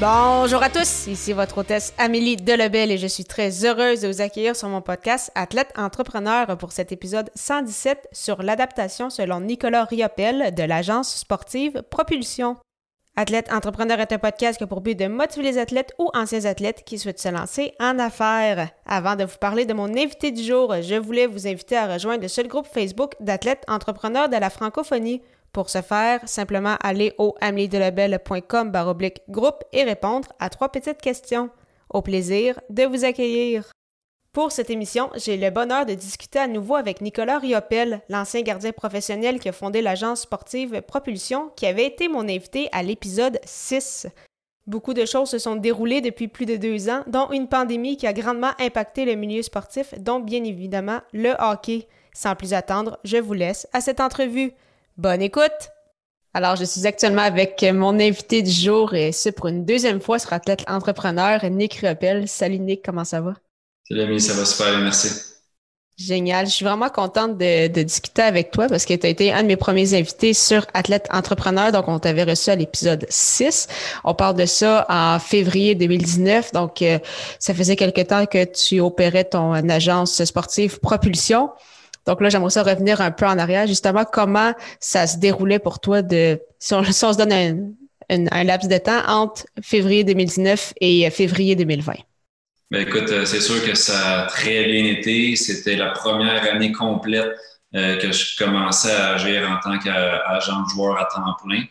Bonjour à tous, ici votre hôtesse Amélie Delebel et je suis très heureuse de vous accueillir sur mon podcast Athlète Entrepreneur pour cet épisode 117 sur l'adaptation selon Nicolas Riopel de l'agence sportive Propulsion. Athlète Entrepreneur est un podcast qui a pour but de motiver les athlètes ou anciens athlètes qui souhaitent se lancer en affaires. Avant de vous parler de mon invité du jour, je voulais vous inviter à rejoindre le seul groupe Facebook d'athlètes entrepreneurs de la francophonie. Pour ce faire, simplement aller au ameliedelabel.com baroblique groupe et répondre à trois petites questions. Au plaisir de vous accueillir. Pour cette émission, j'ai le bonheur de discuter à nouveau avec Nicolas Riopel, l'ancien gardien professionnel qui a fondé l'agence sportive Propulsion, qui avait été mon invité à l'épisode 6. Beaucoup de choses se sont déroulées depuis plus de deux ans, dont une pandémie qui a grandement impacté le milieu sportif, dont bien évidemment le hockey. Sans plus attendre, je vous laisse à cette entrevue. Bonne écoute! Alors, je suis actuellement avec mon invité du jour et c'est pour une deuxième fois sur Athlète Entrepreneur, Nick Riopel. Salut Nick, comment ça va? Salut Ami, ça va super, merci. Génial. Je suis vraiment contente de, discuter avec toi parce que tu as été un de mes premiers invités sur Athlète Entrepreneur. Donc, on t'avait reçu à l'épisode 6. On parle de ça en février 2019. Donc, euh, ça faisait quelque temps que tu opérais ton agence sportive Propulsion. Donc là, j'aimerais ça revenir un peu en arrière, justement, comment ça se déroulait pour toi de, si on, se donne un, laps de temps entre février 2019 et février 2020. Ben écoute, euh, c'est sûr que ça a très bien été. C'était la première année complète euh, que je commençais à agir en tant qu'agent joueur à temps plein euh,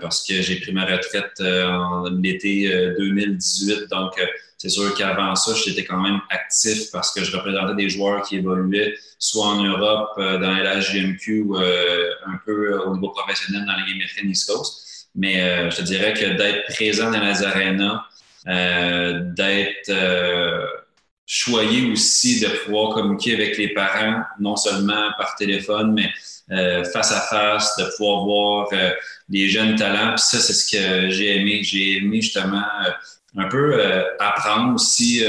parce que j'ai pris ma retraite en l'été 2018. Donc, c'est sûr qu'avant ça, j'étais quand même actif parce que je représentais des joueurs qui évoluaient soit en Europe, dans la LHGMQ ou un peu au niveau professionnel dans les américaine East Coast. Mais je te dirais que d'être présent dans les arénas, euh, d'être euh, choyé aussi de pouvoir communiquer avec les parents, non seulement par téléphone, mais euh, face à face, de pouvoir voir les jeunes talents. Puis ça, c'est ce que j'ai aimé. J'ai aimé justement un peu apprendre aussi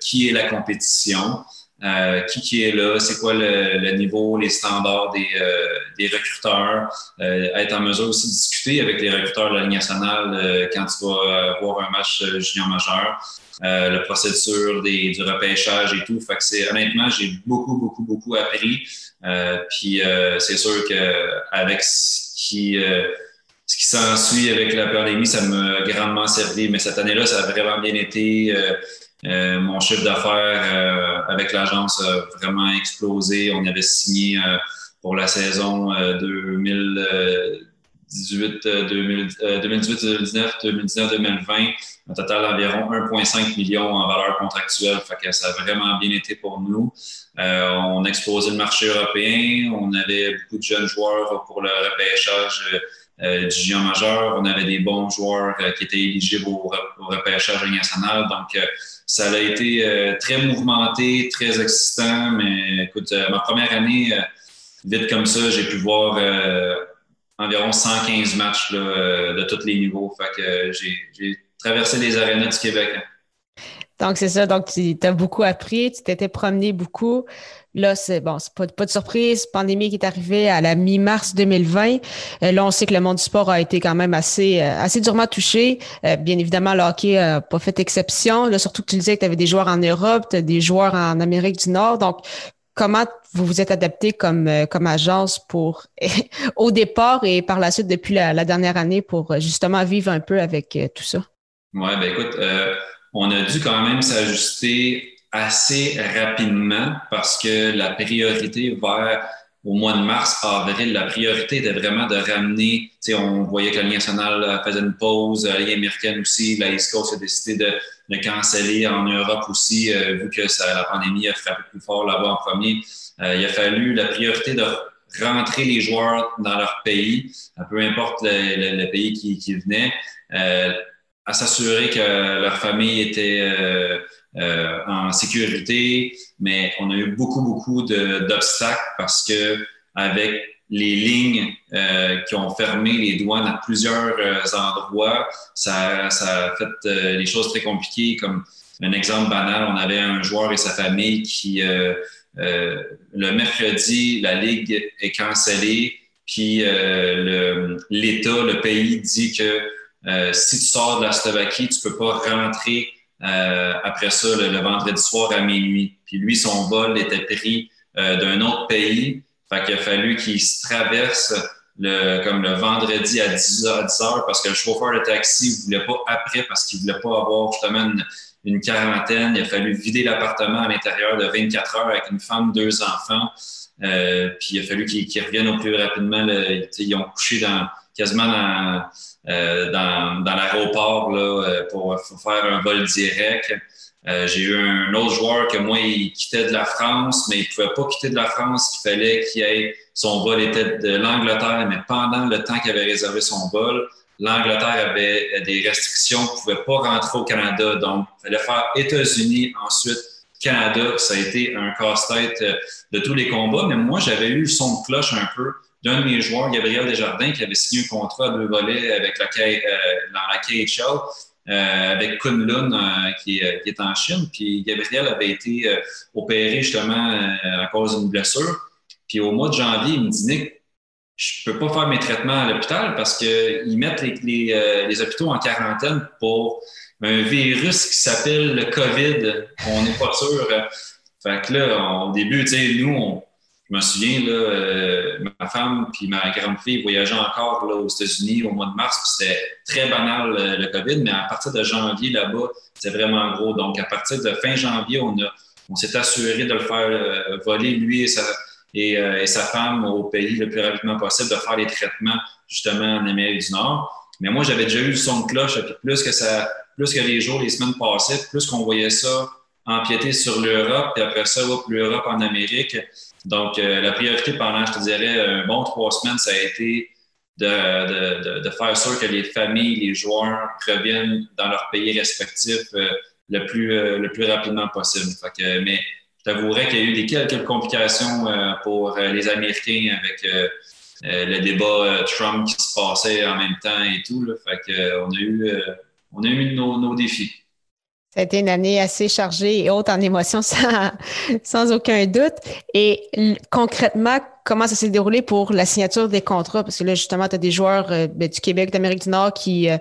qui est la compétition. Euh, qui, est là, c'est quoi le, niveau, les standards des, euh, recruteurs, euh, être en mesure aussi de discuter avec les recruteurs de la Ligue nationale quand tu vas voir un match junior majeur, la procédure des, du repêchage et tout. Fait c'est honnêtement, j'ai beaucoup, beaucoup, beaucoup appris. puis c'est sûr que avec ce qui ce qui s'ensuit avec la pandémie, ça m'a grandement servi. Mais cette année-là, ça a vraiment bien été. Mon chiffre d'affaires euh, avec l'agence a vraiment explosé. On avait signé euh, pour la saison 2018, 2018, 2019, 2019, 2020, un total d'environ 1,5 million en valeur contractuelle. Fait que ça a vraiment bien été pour nous. on explosé le marché européen. On avait beaucoup de jeunes joueurs pour le repêchage du junior majeur. On avait des bons joueurs qui étaient éligibles au, repêchage national. Donc, ça a été euh, très mouvementé, très excitant, mais écoute, euh, ma première année, euh, vite comme ça, j'ai pu voir environ 115 matchs de tous les niveaux. Fait que j'ai traversé les arénas du Québec. Hein. Donc, c'est ça. Donc, tu as beaucoup appris, tu t'étais promené beaucoup. Là, c'est bon, c'est pas, de surprise. Pandémie qui est arrivée à la mi-mars 2020. Euh, là, on sait que le monde du sport a été quand même assez, euh, assez durement touché. Euh, bien évidemment, le hockey n'a pas fait exception. Surtout que tu disais que tu avais des joueurs en Europe, as des joueurs en Amérique du Nord. Donc, comment vous vous êtes adapté comme, comme agence pour au départ et par la suite depuis la, la dernière année pour justement vivre un peu avec tout ça? Oui, ben écoute, on a dû quand même s'ajuster assez rapidement parce que la priorité vers au mois de mars, avril, la priorité était vraiment de ramener, on voyait que la Ligue nationale faisait une pause, la Ligue américaine aussi, la East Coast a décidé de, de canceller en Europe aussi, euh, vu que ça, la pandémie a frappé plus fort là-bas en premier. Euh, il a fallu la priorité de rentrer les joueurs dans leur pays, peu importe le, pays qui, qui venait, à s'assurer que leur famille était en sécurité, mais on a eu beaucoup, beaucoup d'obstacles parce que avec les lignes euh, qui ont fermé les douanes à plusieurs euh, endroits. Ça, ça, a fait euh, les choses très compliquées. Comme un exemple banal, on avait un joueur et sa famille qui, le mercredi, la ligue est cancellée, puis l'État, le, pays dit que si tu sors de la Slovaquie, tu peux pas rentrer après ça le, le, vendredi soir à minuit. Puis lui, son vol était pris d'un autre pays. Fait qu'il a fallu qu'il se traverse le, comme le vendredi à 10 h, 10 heures parce que le chauffeur de taxi voulait pas après parce qu'il voulait pas avoir justement une, quarantaine. Il a fallu vider l'appartement à l'intérieur de 24 heures avec une femme, deux enfants. Euh, puis il a fallu qu'ils reviennent au plus rapidement. ils ont couché dans, quasiment dans, euh, dans, dans l'aéroport euh, pour, pour, faire un vol direct. Euh, j'ai eu un autre joueur que moi, il quittait de la France, mais il pouvait pas quitter de la France. Il fallait qu'il ait son vol était de l'Angleterre, mais pendant le temps qu'il avait réservé son vol, l'Angleterre avait des restrictions, il pouvait pas rentrer au Canada. Donc, il fallait faire États-Unis, ensuite Canada. Ça a été un casse-tête euh, de tous les combats. Mais moi, j'avais eu le son de cloche un peu d'un de mes joueurs, Gabriel Desjardins, qui avait signé un contrat à deux volets avec la, euh, dans la KHL. Euh, avec Kunlun euh, qui, est en Chine. Puis Gabriel avait été opéré justement à cause d'une blessure. Puis au mois de janvier, il me dit Nick, je peux pas faire mes traitements à l'hôpital parce qu'ils mettent les, les, les, hôpitaux en quarantaine pour un virus qui s'appelle le COVID. On n'est pas sûr. Fait que là, au début, tu sais, nous, on, je me souviens, là, euh, ma femme puis ma grande fille voyageaient encore là, aux États-Unis au mois de mars, c'était très banal euh, le COVID, mais à partir de janvier là-bas, c'est vraiment gros. Donc, à partir de fin janvier, on, a, on s'est assuré de le faire euh, voler, lui et sa, et, et, sa femme, au pays le plus rapidement possible, de faire les traitements justement en Amérique du Nord. Mais moi, j'avais déjà eu le son de cloche, puis plus que ça, plus que les jours, les semaines passaient, plus qu'on voyait ça empiéter sur l'Europe, puis après ça, l'Europe en Amérique. Donc, euh, la priorité pendant, je te dirais, un bon trois semaines, ça a été de, de, faire sûr que les familles, les joueurs reviennent dans leur pays respectif euh, le, plus, euh, le plus rapidement possible. mais je t'avouerais qu'il y a eu des quelques complications pour les Américains avec le débat Trump qui se passait en même temps et tout. Fait que, on a eu, on a eu nos, nos défis. Ça a été une année assez chargée et haute en émotions, sans, sans aucun doute. Et concrètement, comment ça s'est déroulé pour la signature des contrats? Parce que là, justement, tu as des joueurs euh, ben, du Québec, d'Amérique du Nord qui, euh,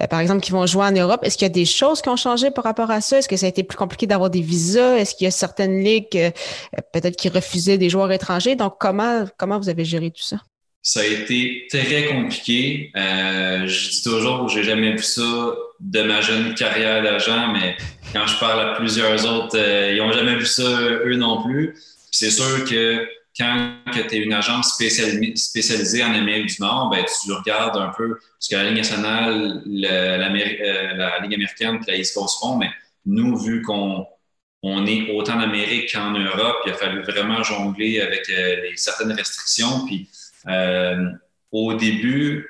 euh, par exemple, qui vont jouer en Europe. Est-ce qu'il y a des choses qui ont changé par rapport à ça? Est-ce que ça a été plus compliqué d'avoir des visas? Est-ce qu'il y a certaines ligues peut-être qui refusaient des joueurs étrangers? Donc, comment, comment vous avez géré tout ça? Ça a été très compliqué. Je dis toujours, j'ai jamais vu ça de ma jeune carrière d'agent, mais quand je parle à plusieurs autres, euh, ils n'ont jamais vu ça eux non plus. C'est sûr que quand tu es une agence spécialisée en Amérique du Nord, ben, tu regardes un peu ce que la Ligue nationale, euh, la Ligue américaine et la East Coast font, mais nous, vu qu'on on est autant en Amérique qu'en Europe, il a fallu vraiment jongler avec les, certaines restrictions. Puis euh, au début,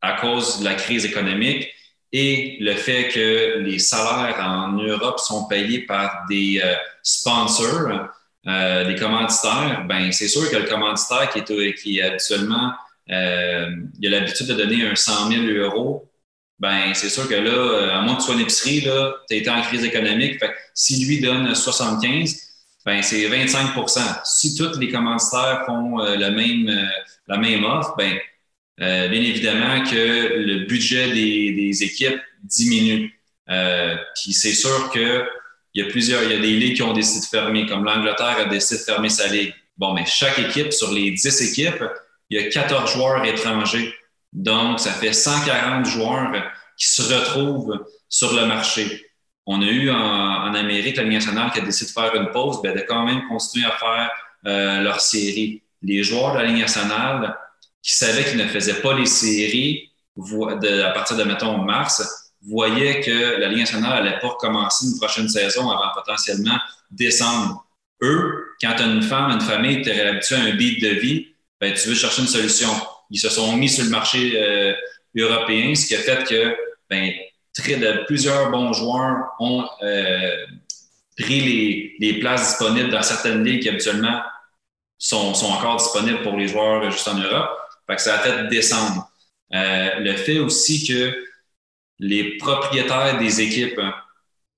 à cause de la crise économique et le fait que les salaires en Europe sont payés par des euh, sponsors, euh, des commanditaires, ben c'est sûr que le commanditaire qui est, habituellement euh, il a l'habitude de donner un 100 000 euros, ben c'est sûr que là, à moins que tu sois une épicerie, tu as été en crise économique. Si lui donne 75, ben c'est 25% Si tous les commanditaires font le même la même offre, ben, bien évidemment que le budget des, des équipes diminue. Euh, puis c'est sûr qu'il y a plusieurs, il y a des ligues qui ont décidé de fermer, comme l'Angleterre a décidé de fermer sa ligue. Bon, mais chaque équipe, sur les 10 équipes, il y a 14 joueurs étrangers. Donc, ça fait 140 joueurs qui se retrouvent sur le marché. On a eu en, en Amérique la Ligue nationale qui a décidé de faire une pause, ben, de quand même continuer à faire euh, leur série les joueurs de la Ligue nationale qui savaient qu'ils ne faisaient pas les séries à partir de, mettons, mars, voyaient que la Ligue nationale n'allait pas recommencer une prochaine saison avant potentiellement décembre. Eux, quand tu as une femme, une famille, tu es habitué à un beat de vie, ben, tu veux chercher une solution. Ils se sont mis sur le marché euh, européen, ce qui a fait que ben, très, de, plusieurs bons joueurs ont euh, pris les, les, places disponibles dans certaines ligues qui habituellement sont, sont, encore disponibles pour les joueurs juste en Europe. Fait que ça a fait descendre. Euh, le fait aussi que les propriétaires des équipes,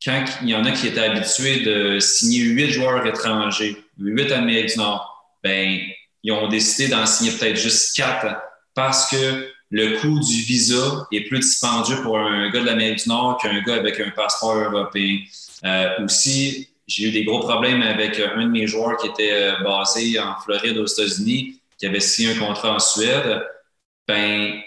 quand il y en a qui étaient habitués de signer huit joueurs étrangers, huit Amériques du Nord, ben, ils ont décidé d'en signer peut-être juste quatre parce que le coût du visa est plus dispendieux pour un gars de l'Amérique du Nord qu'un gars avec un passeport européen. Euh, aussi, j'ai eu des gros problèmes avec un de mes joueurs qui était euh, basé en Floride aux États-Unis, qui avait signé un contrat en Suède. Ben,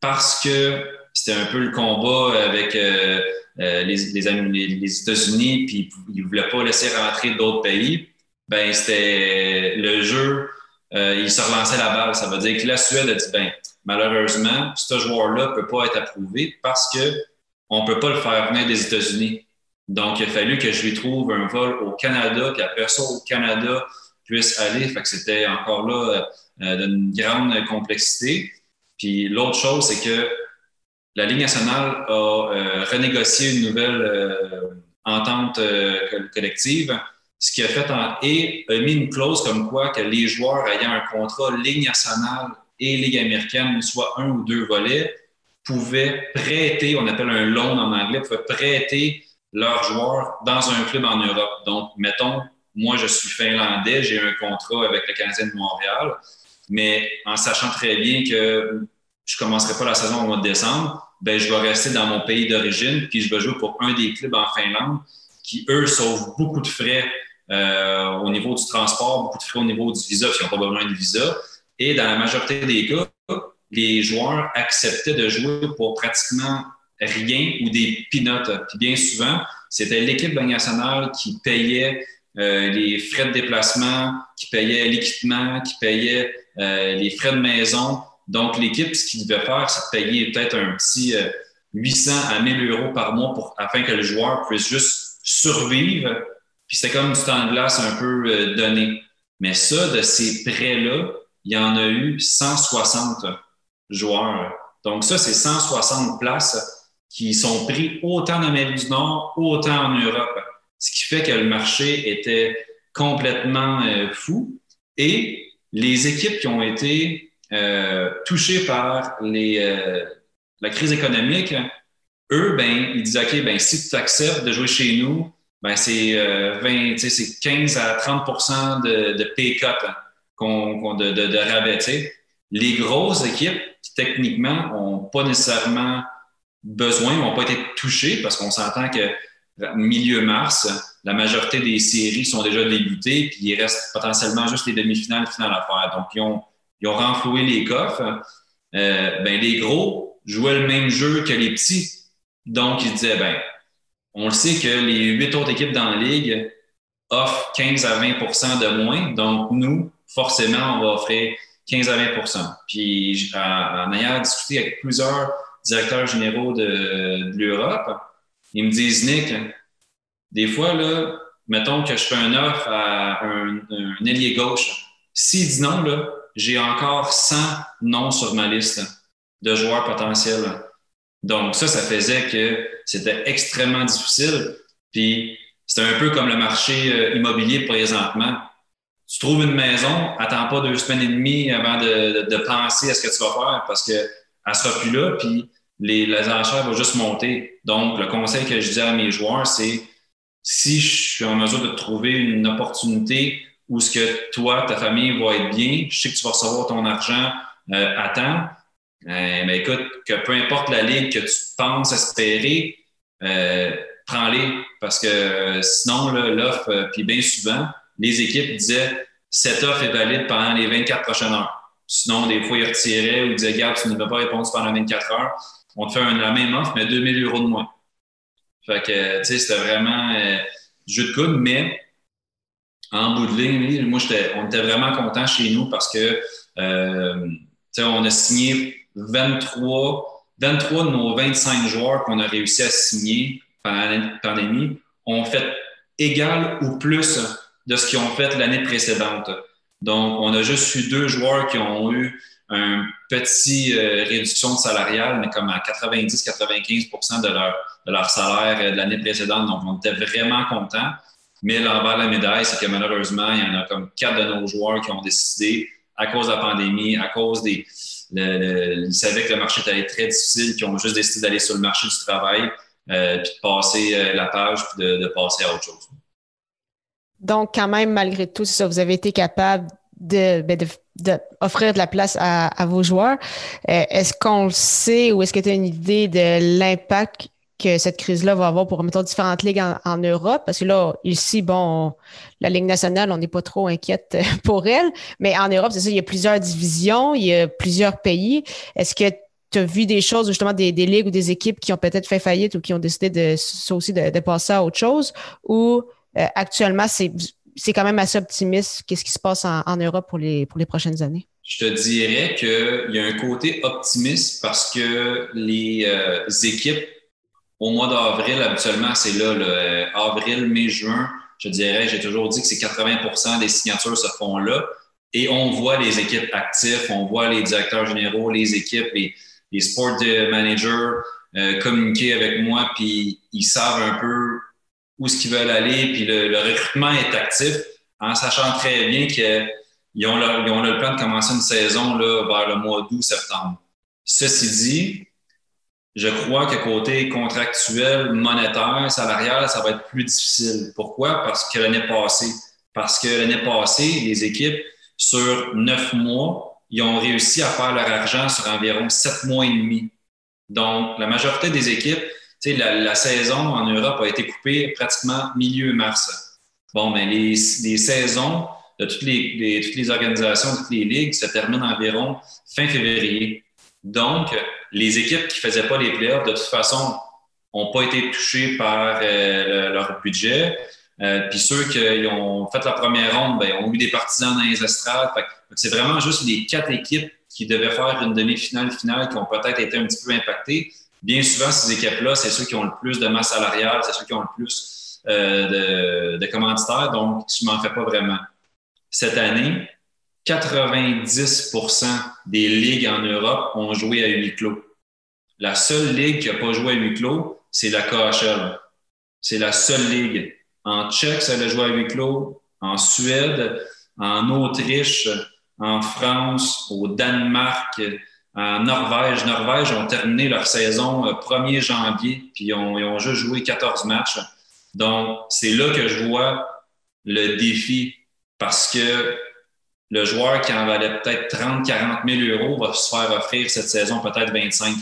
parce que c'était un peu le combat avec euh, les, les, États-Unis, puis ils ne voulaient pas laisser rentrer d'autres pays. Ben, c'était le jeu, il se relançait la balle. Ça veut dire que la Suède a dit, ben, malheureusement, ce joueur-là ne peut pas être approuvé parce qu'on ne peut pas le faire venir des États-Unis. Donc, il a fallu que je lui trouve un vol au Canada, puis après ça, au Canada, puisse aller. Fait que c'était encore là euh, d'une grande complexité. Puis l'autre chose, c'est que la Ligue nationale a euh, renégocié une nouvelle euh, entente collective, ce qui a fait en, et a mis une clause comme quoi que les joueurs ayant un contrat Ligue nationale et Ligue américaine, soit un ou deux volets, pouvaient prêter, on appelle un loan en anglais, pouvaient prêter leurs joueurs dans un club en Europe. Donc, mettons, moi, je suis finlandais, j'ai un contrat avec le Canadien de Montréal, mais en sachant très bien que je commencerai pas la saison au mois de décembre, ben, je vais rester dans mon pays d'origine, puis je vais jouer pour un des clubs en Finlande qui, eux, sauvent beaucoup de frais euh, au niveau du transport, beaucoup de frais au niveau du visa, parce qu'ils n'ont pas besoin de visa. Et dans la majorité des cas, les joueurs acceptaient de jouer pour pratiquement rien ou des pinotes. Puis bien souvent, c'était l'équipe nationale qui payait euh, les frais de déplacement, qui payait l'équipement, qui payait euh, les frais de maison. Donc, l'équipe, ce qu'il devait faire, c'est payer peut-être un petit 800 euh, à 1000 euros par mois afin que le joueur puisse juste survivre. Puis c'était comme du temps de glace un peu donné. Mais ça, de ces prêts-là, il y en a eu 160 joueurs. Donc ça, c'est 160 places qui sont pris autant en Amérique du Nord, autant en Europe. Ce qui fait que le marché était complètement euh, fou. Et les équipes qui ont été euh, touchées par les, euh, la crise économique, eux, ben, ils disent OK, ben, si tu acceptes de jouer chez nous, ben, c'est 20, c'est 15 à 30 de, de pay cut de, de, rabais. Les grosses équipes qui, techniquement, n'ont pas nécessairement besoin, n'ont pas été touchées parce qu'on s'entend que milieu mars, la majorité des séries sont déjà débutées, puis il reste potentiellement juste les demi-finales, finales à faire. Donc, ils ont, renfloué les coffres. Euh, ben, les gros jouaient le même jeu que les petits. Donc, ils disaient, ben, on le sait que les huit autres équipes dans la ligue offrent 15 à 20% de moins. Donc, nous, forcément, on va offrir 15 à 20% Puis, en, ayant discuté avec plusieurs directeurs généraux de, l'Europe, ils me disent, Nick, des fois, là, mettons que je fais un offre à un, ailier gauche. S'il dit non, là, j'ai encore 100 noms sur ma liste de joueurs potentiels. Donc, ça, ça faisait que c'était extrêmement difficile. Puis, c'était un peu comme le marché euh, immobilier présentement tu trouves une maison, attends pas deux semaines et demie avant de, de, penser à ce que tu vas faire parce qu'elle sera plus là, puis les, les enchères vont juste monter. Donc, le conseil que je dis à mes joueurs, c'est si je suis en mesure de trouver une opportunité où ce que toi, ta famille va être bien, je sais que tu vas recevoir ton argent euh, à temps, euh, mais écoute, que peu importe la ligue que tu penses espérer, euh, prends-les parce que sinon, l'offre, puis bien souvent, les équipes disaient cette offre est valide pendant les 24 prochaines heures. Sinon, des fois, ils retiraient ou disaient Gab, tu ne vas pas répondre pendant 24 heures. On te fait la même offre, mais 2000 euros de moins. Fait que, tu sais, c'était vraiment euh, jeu de coude, mais en bout de ligne, moi, on était vraiment contents chez nous parce que, euh, tu sais, on a signé 23, 23 de nos 25 joueurs qu'on a réussi à signer pendant la pandémie ont fait égal ou plus de ce qu'ils ont fait l'année précédente. Donc, on a juste eu deux joueurs qui ont eu une petite euh, réduction de salariale, mais comme à 90-95 de leur, de leur salaire euh, de l'année précédente. Donc, on était vraiment contents. Mais l'envers de la médaille, c'est que malheureusement, il y en a comme quatre de nos joueurs qui ont décidé, à cause de la pandémie, à cause des. ils savaient que le marché allait être très difficile, qui ont juste décidé d'aller sur le marché du travail, euh, puis de passer la page, puis de, passer à autre chose. Donc, quand même, malgré tout, ça, vous avez été capable de, ben, d'offrir de, la place à, vos joueurs. Euh, est-ce qu'on le sait ou est-ce que tu as une idée de l'impact que cette crise-là va avoir pour, mettons, différentes ligues en, Europe? Parce que là, ici, bon, la Ligue nationale, on n'est pas trop inquiète pour elle, mais en Europe, c'est ça, il y a plusieurs divisions, il y a plusieurs pays. Est-ce que tu as vu des choses, justement, des, ligues ou des équipes qui ont peut-être fait faillite ou qui ont décidé de, aussi de, passer à autre chose? Ou euh, actuellement, c'est c'est quand même assez optimiste qu'est-ce qui se passe en, Europe pour les, pour les prochaines années? Je te dirais qu'il y a un côté optimiste parce que les euh, équipes, au mois d'avril, habituellement, c'est là, le euh, avril, mai, juin, je dirais, j'ai toujours dit que c'est 80% des signatures se font là. Et on voit les équipes actives, on voit les directeurs généraux, les équipes, les, les sport managers euh, communiquer avec moi, puis ils savent un peu où ce qu'ils veulent aller, puis le, recrutement est actif, en sachant très bien qu'ils ont, ont, le plan de commencer une saison là, vers le mois d'août, septembre. Ceci dit, je crois que côté contractuel, monétaire, salarial, ça va être plus difficile. Pourquoi? Parce que l'année passée, parce que l'année passée, les équipes, sur neuf mois, ils ont réussi à faire leur argent sur environ sept mois et demi. Donc, la majorité des équipes, la, la, saison en Europe a été coupée pratiquement milieu mars. Bon, mais les, les saisons de toutes les, toutes les organisations, toutes les ligues se terminent environ fin février. Donc, les équipes qui ne faisaient pas les playoffs, de toute façon, n'ont pas été touchées par euh, leur budget. Euh, puis ceux qui ont fait la première ronde, ben, ont eu des partisans dans les estrades. C'est vraiment juste les quatre équipes qui devaient faire une demi-finale finale qui ont peut-être été un petit peu impactées bien souvent, ces équipes-là, c'est ceux qui ont le plus de masse salariale, c'est ceux qui ont le plus euh, de, commanditaires, donc je m'en fais pas vraiment. Cette année, 90% des ligues en Europe ont joué à huis clos. La seule ligue qui n'a pas joué à huis clos, c'est la KHL. C'est la seule ligue. En Tchèque, ça a joué à huis clos. En Suède, en Autriche, en France, au Danemark, en Norvège. Norvège ont terminé leur saison 1er euh, janvier, puis ils ont, juste joué 14 matchs. Donc, c'est là que je vois le défi parce que le joueur qui en valait peut-être 30, 40 000 euros va se faire offrir cette saison peut-être 25.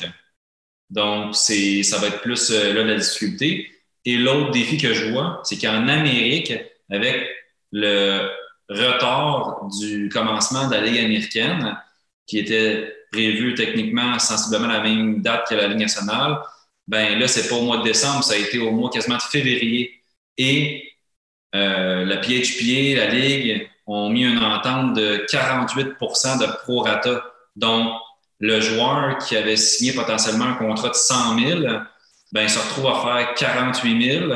Donc, ça va être plus euh, là la difficulté. Et l'autre défi que je vois, c'est qu'en Amérique, avec le retard du commencement de la Ligue américaine, qui était prévu techniquement sensiblement la même date que la Ligue nationale, ben là, c'est pas au mois de décembre, ça a été au mois quasiment de février. Et euh, la PHPA, la Ligue, ont mis une entente de 48% de prorata. Donc, le joueur qui avait signé potentiellement un contrat de 100 000, ben, se retrouve à faire 48 000.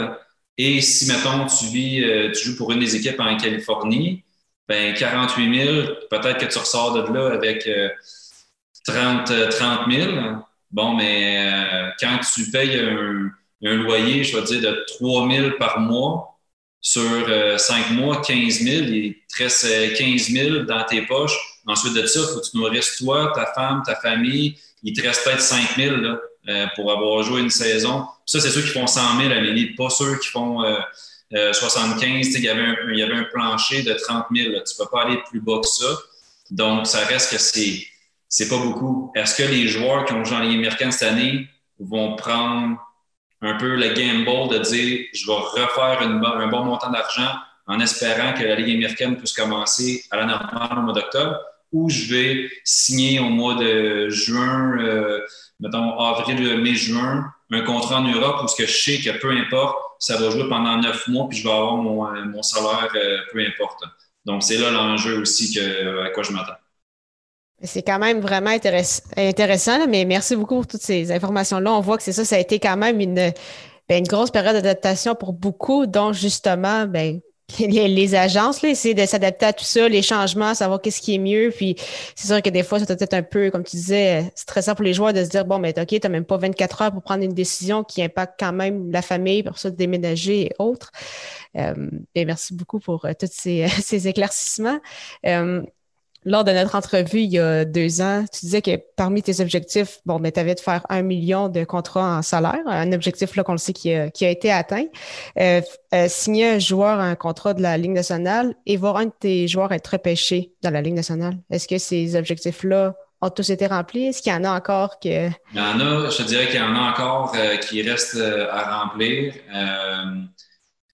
Et si, mettons, tu, vis, euh, tu joues pour une des équipes en Californie, ben 48 000, peut-être que tu ressors de là avec euh, 30, 30 000. Bon, mais euh, quand tu payes un, loyer, je vais dire, de 3 000 par mois sur 5 euh, mois, 15 000, il te reste 15 000 dans tes poches. Ensuite de ça, il faut que tu nourrisses toi, ta femme, ta famille. Il te reste peut-être 5 000 là, euh, pour avoir joué une saison. Ça, c'est ceux qui font 100 000, Amélie, pas ceux qui font 75. Il y, avait un, il y avait un plancher de 30 000. Tu ne peux pas aller plus bas que ça. Donc, ça reste que c'est c'est pas beaucoup. Est-ce que les joueurs qui ont joué en Ligue américaine cette année vont prendre un peu le gamble de dire je vais refaire un bon montant d'argent en espérant que la Ligue américaine puisse commencer à la normale au mois d'octobre ou je vais signer au mois de juin, euh, mettons avril, mai, juin, un contrat en Europe où ce que je sais que peu importe, ça va jouer pendant neuf mois puis je vais avoir mon, euh, mon salaire euh, peu importe. Donc, c'est là l'enjeu aussi que, à quoi je m'attends. C'est quand même vraiment intéressant, mais merci beaucoup pour toutes ces informations-là. On voit que c'est ça, ça a été quand même une, ben, une grosse période d'adaptation pour beaucoup, dont justement, ben, les, agences, là, essayer de s'adapter à tout ça, les changements, savoir qu'est-ce qui est mieux. Puis c'est sûr que des fois, ça peut être un peu, comme tu disais, stressant pour les joueurs de se dire, bon, mais OK, tu n'as même pas 24 heures pour prendre une décision qui impacte quand même la famille, pour ça, de déménager et autres. Euh, merci beaucoup pour euh, tous ces, ces éclaircissements. Euh, lors de notre entrevue il y a deux ans, tu disais que parmi tes objectifs, bon, mais tu avais de faire un million de contrats en salaire, un objectif là qu'on le sait qui a, été atteint. Euh, euh, signer un joueur un contrat de la Ligue nationale et voir un de tes joueurs être repêché dans la Ligue nationale. Est-ce que ces objectifs-là ont tous été remplis? Est-ce qu'il y en a encore que. Il y en a, je dirais qu'il y en a encore euh, qui restent à remplir.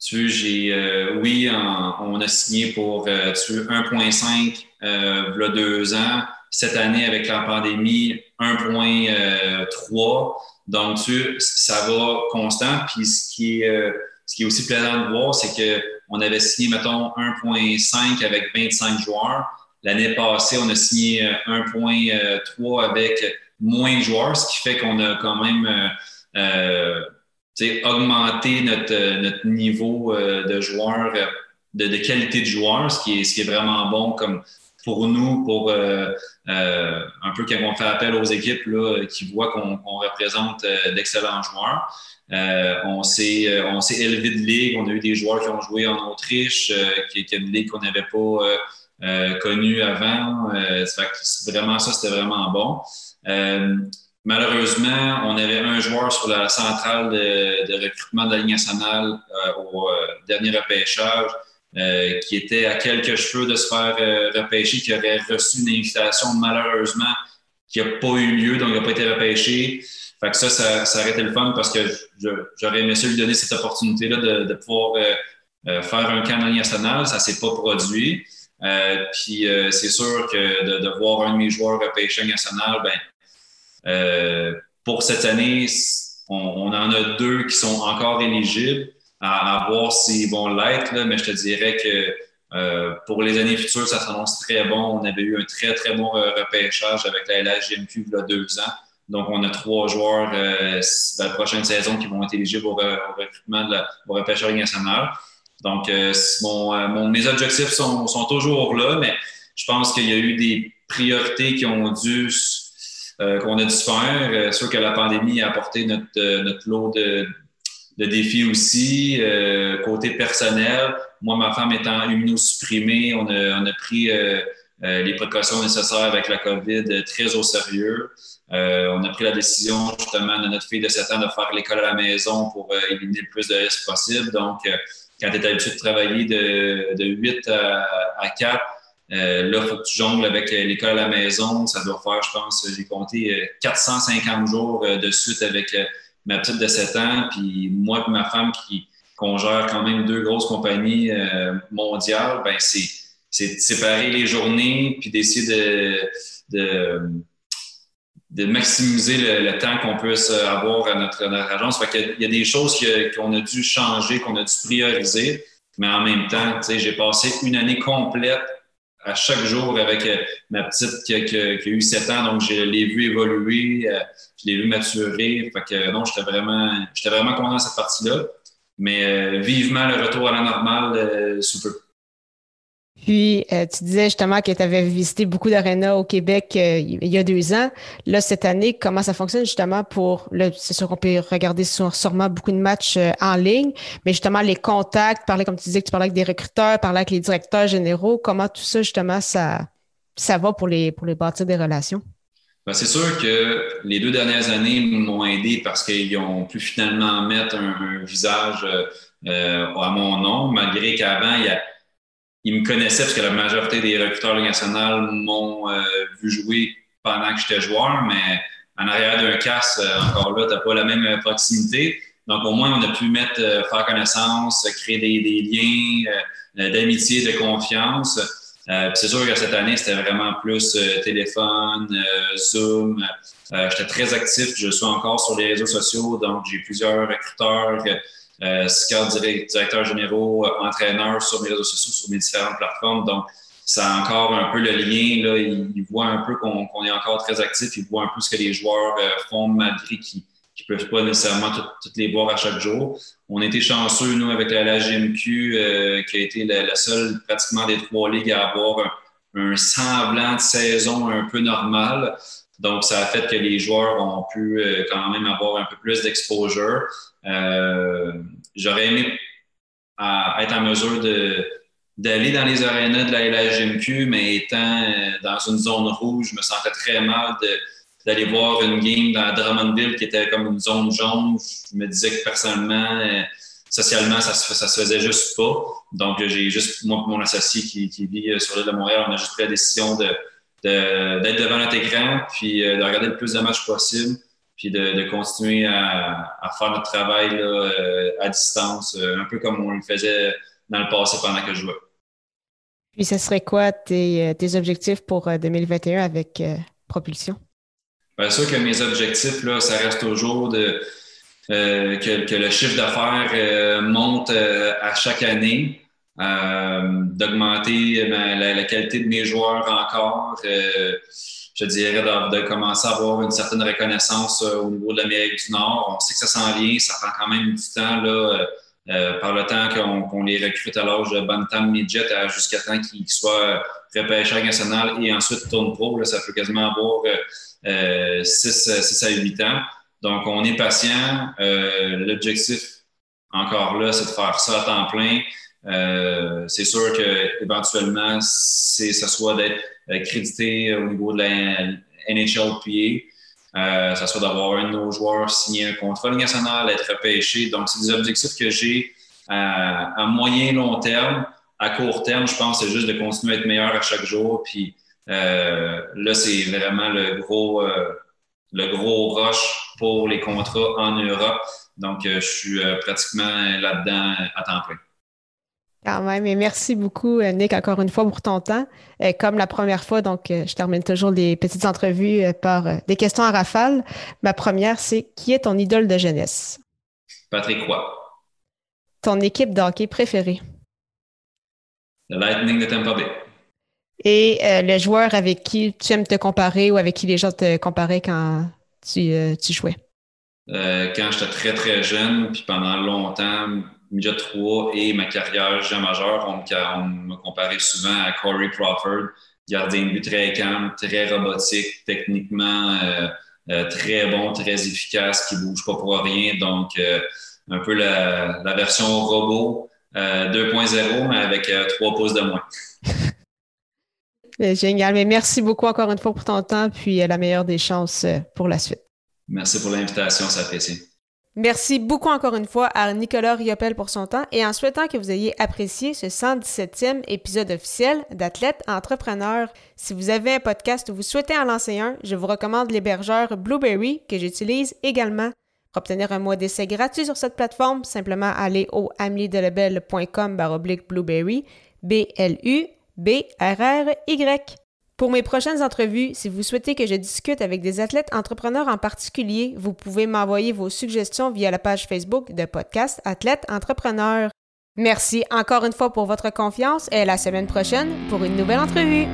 Tu j'ai, oui, on a signé pour euh, 1,5 euh, deux ans. Cette année, avec la pandémie, 1,3. Donc, tu, ça va constant. Puis, ce qui est, euh, ce qui est aussi plaisant de voir, c'est qu'on avait signé, mettons, 1,5 avec 25 joueurs. L'année passée, on a signé 1,3 avec moins de joueurs, ce qui fait qu'on a quand même augmenter notre, euh, notre niveau euh, de joueurs, euh, de, de, qualité de joueurs, ce qui est, ce qui est vraiment bon comme pour nous, pour un peu quand on fait appel aux équipes là, qui voient qu'on représente d'excellents joueurs. on s'est on s'est élevé de ligue. On a eu des joueurs qui ont joué en Autriche, qui, qui est une ligue qu'on n'avait pas connue avant. vraiment ça, c'était vraiment bon. Malheureusement, on avait un joueur sur la centrale de, recrutement de la Ligue nationale euh, au euh, dernier repêchage euh, qui était à quelques cheveux de se faire repêcher, qui aurait reçu une invitation, malheureusement, qui n'a pas eu lieu, donc il n'a pas été repêché. Fait que ça, ça, aurait été le fun parce que j'aurais aimé ça lui donner cette opportunité-là de, pouvoir faire un camp de nationale. Ça ne s'est pas produit. puis c'est sûr que de, voir un de mes joueurs repêché national, ben, euh, pour cette année, on, en a deux qui sont encore éligibles à, voir s'ils vont l'être, mais je te dirais que euh, pour les années futures, ça s'annonce très bon. On avait eu un très, très bon euh, repêchage avec la LHGMQ il y a deux ans. Donc, on a trois joueurs euh, la prochaine saison qui vont être éligibles au, recrutement de la, au repêchage national. Donc, mon, mes objectifs sont, sont, toujours là, mais je pense qu'il y a eu des priorités qui ont dû euh, qu'on a dû faire. Euh, sûr que la pandémie a apporté notre, euh, notre lot de, de défis aussi. côté personnel, moi, ma femme étant immunosupprimée, on a, on a pris les précautions nécessaires avec la COVID très au sérieux. on a pris la décision justement de notre fille de 7 ans de faire l'école à la maison pour éliminer le plus de risques possible. Donc, quand tu es habitué de travailler de, de 8 à, à 4, euh, là, il faut que tu jongles avec euh, l'école à la maison. Ça doit faire, je pense, j'ai compté 450 euh, jours de suite avec ma petite de 7 ans. Puis moi et ma femme qui qu'on gère quand même deux grosses compagnies mondiales, ben c'est, de séparer les journées puis d'essayer de, de, maximiser le, temps qu'on puisse avoir à notre, agence. Fait il y a des choses qu'on a dû changer, qu'on a dû prioriser, mais en même temps, j'ai passé une année complète à chaque jour avec euh, ma petite qui a, eu 7 ans. Donc, je l'ai vu évoluer, euh, je l'ai vu maturer. Fait que non, j'étais vraiment, j'étais vraiment content de cette partie-là. Mais euh, vivement le retour à la normale sous peu. Puis, euh, tu disais justement que tu avais visité beaucoup d'arénas au Québec euh, il y a deux ans. Là, cette année, comment ça fonctionne justement pour, c'est sûr qu'on peut regarder sûrement beaucoup de matchs euh, en ligne, mais justement les contacts, parler, comme tu disais que tu parlais avec des recruteurs, parler avec les directeurs généraux, comment tout ça, justement, ça, ça va pour les, pour les bâtir des relations? Ben, c'est sûr que les deux dernières années m'ont aidé parce qu'ils ont pu finalement mettre un, visage à mon nom, malgré qu'avant, il y a ils me connaissaient parce que la majorité des recruteurs nationaux m'ont euh, vu jouer pendant que j'étais joueur, mais en arrière d'un casse, euh, encore là, tu n'as pas la même euh, proximité. Donc, au moins, on a pu mettre, faire connaissance, créer des, liens d'amitié, de confiance. c'est sûr que cette année, c'était vraiment plus téléphone, Zoom. j'étais très actif, je suis encore sur les réseaux sociaux, donc j'ai plusieurs recruteurs euh, directeur généraux, entraîneur sur mes réseaux sociaux, sur mes différentes plateformes. Donc, ça a encore un peu le lien. Là, ils, voient un peu qu'on est encore très actif. Ils voient un peu ce que les joueurs euh, font malgré qu'ils ne peuvent pas nécessairement toutes les voir à chaque jour. On été chanceux, nous, avec la, la GMQ, euh, qui a été la, seule pratiquement des trois ligues à avoir un, semblant de saison un peu normal. Donc, ça a fait que les joueurs ont pu euh, quand même avoir un peu plus d'exposure. Euh, j'aurais aimé être en mesure d'aller dans les arénas de la LHMQ, mais étant dans une zone rouge, je me sentais très mal d'aller voir une game dans Drummondville qui était comme une zone jaune. Je me disais que personnellement, euh, socialement, ça se, ça se faisait juste pas. Donc, j'ai juste, moi mon associé qui, qui vit euh, sur l'île de Montréal, on a juste pris la décision de, d'être devant notre écran, puis euh, de regarder le plus de matchs possible, puis de, continuer à, faire notre travail à distance, un peu comme on le faisait dans le passé pendant que je jouais. Puis, ce serait quoi tes, tes objectifs pour 2021 avec Propulsion? Bien sûr que mes objectifs, là, ça reste toujours de, euh, que, le chiffre d'affaires euh, monte euh, à chaque année, d'augmenter la, qualité de mes joueurs encore. je dirais de, commencer à avoir une certaine reconnaissance au niveau de l'Amérique du Nord. On sait que ça s'en vient, ça prend quand même du temps là, par le temps qu'on les recrute à l'âge de Bantam Midget jusqu'à temps qu'ils soient repêchés national et ensuite tourne pro. Là, ça peut quasiment avoir 6, euh, à 8 ans. Donc, on est patient. Euh, l'objectif, encore là, c'est de faire ça à temps plein. Euh, c'est sûr qu'éventuellement, c'est ça soit d'être crédité au niveau de la NHLPA. Euh, ça soit d'avoir un de nos joueurs signer un contrat national, être repêché. Donc, c'est des objectifs que j'ai à, à, moyen long terme. À court terme, je pense c'est juste de continuer à être meilleur à chaque jour. Puis euh, là, c'est vraiment le gros, euh, le gros rush pour les contrats en Europe. Donc, euh, je suis pratiquement là-dedans à temps plein. Quand même, et merci beaucoup, Nick, encore une fois pour ton temps. comme la première fois, donc, je termine toujours les petites entrevues par des questions à rafale. Ma première, c'est qui est ton idole de jeunesse? Patrick Roy. Ton équipe de hockey préférée? Le Lightning de Tampa Bay et euh, le joueur avec qui tu aimes te comparer ou avec qui les gens te comparaient quand tu, euh, tu jouais? Euh, quand j'étais très, très jeune, puis pendant longtemps, midget 3 et ma carrière jeune majeur, on, on me comparait souvent à Corey Crawford, gardien de but très calme, très robotique, techniquement très bon, très efficace, qui bouge pas pour rien. Donc, un peu la, la version robot 2.0, mais avec 3 pouces de moins. Génial. Mais merci beaucoup encore une fois pour ton temps, puis euh, la meilleure des chances euh, pour la suite. Merci pour l'invitation, ça apprécie. Merci beaucoup encore une fois à Nicolas Riopel pour son temps et en souhaitant que vous ayez apprécié ce 117e épisode officiel d'Athlète Entrepreneur. Si vous avez un podcast ou vous souhaitez en lancer un, je vous recommande l'hébergeur Blueberry que j'utilise également. Pour obtenir un mois d'essai gratuit sur cette plateforme, simplement aller au ameliedelebel.com baroblique Blueberry, B-L-U B-R-R-Y. Pour mes prochaines entrevues, si vous souhaitez que je discute avec des athlètes entrepreneurs en particulier, vous pouvez m'envoyer vos suggestions via la page Facebook de podcast Athlète Entrepreneur. Merci encore une fois pour votre confiance et à la semaine prochaine pour une nouvelle entrevue.